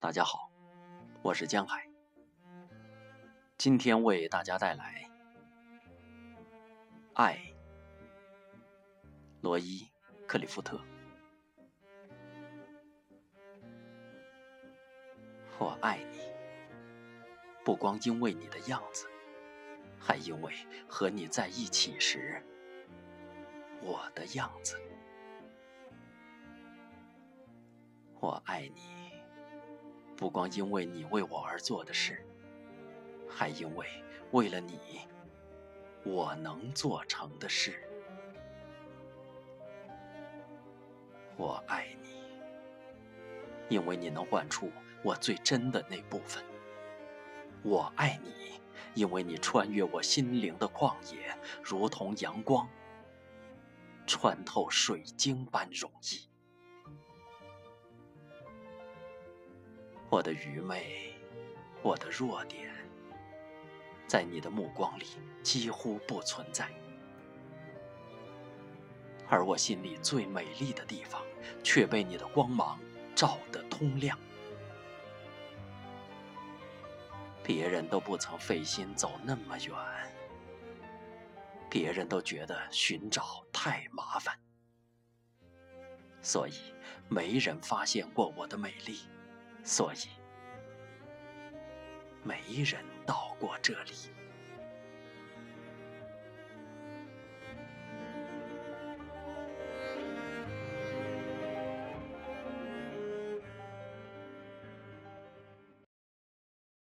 大家好，我是江海，今天为大家带来《爱》，罗伊·克里夫特。我爱你，不光因为你的样子，还因为和你在一起时我的样子。我爱你。不光因为你为我而做的事，还因为为了你，我能做成的事。我爱你，因为你能唤出我最真的那部分。我爱你，因为你穿越我心灵的旷野，如同阳光，穿透水晶般容易。我的愚昧，我的弱点，在你的目光里几乎不存在，而我心里最美丽的地方，却被你的光芒照得通亮。别人都不曾费心走那么远，别人都觉得寻找太麻烦，所以没人发现过我的美丽。所以，没人到过这里。